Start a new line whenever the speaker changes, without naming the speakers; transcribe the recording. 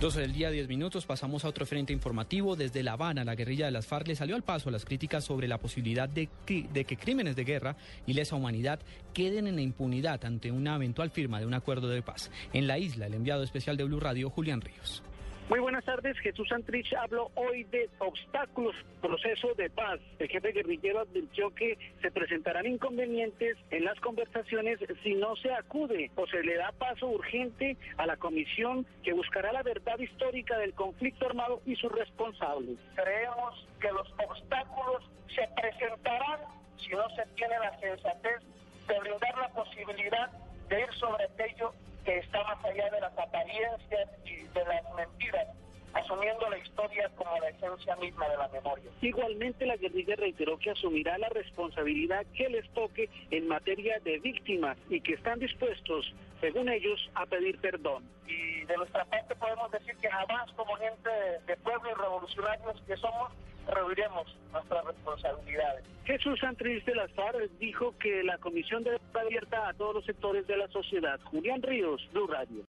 12 del día, 10 minutos, pasamos a otro frente informativo. Desde La Habana, la guerrilla de las FARC le salió al paso a las críticas sobre la posibilidad de, de, que crímenes de guerra y lesa humanidad queden en la impunidad ante una eventual firma de un acuerdo de paz. En la isla, el enviado especial de Blue Radio, Julián Ríos.
Muy buenas tardes, Jesús Santrich habló hoy de obstáculos, proceso de paz. El jefe guerrillero advirtió que se presentarán inconvenientes en las conversaciones si no se acude o se le da paso urgente a la comisión que buscará la verdad histórica del conflicto armado y sus responsables.
Creemos que los obstáculos se presentarán si no se tiene la sensatez de brindar la posibilidad de ir sobre aquello que está más allá de las apariencias y de las mentiras, como la esencia misma de la memoria.
Igualmente, la guerrilla reiteró que asumirá la responsabilidad que les toque en materia de víctimas y que están dispuestos, según ellos, a pedir perdón.
Y de nuestra parte podemos decir que jamás como gente de pueblo y revolucionarios que somos, rehuiremos nuestras responsabilidades.
Jesús Santrich de las FARC dijo que la comisión debe estar abierta a todos los sectores de la sociedad. Julián Ríos, Blue Radio.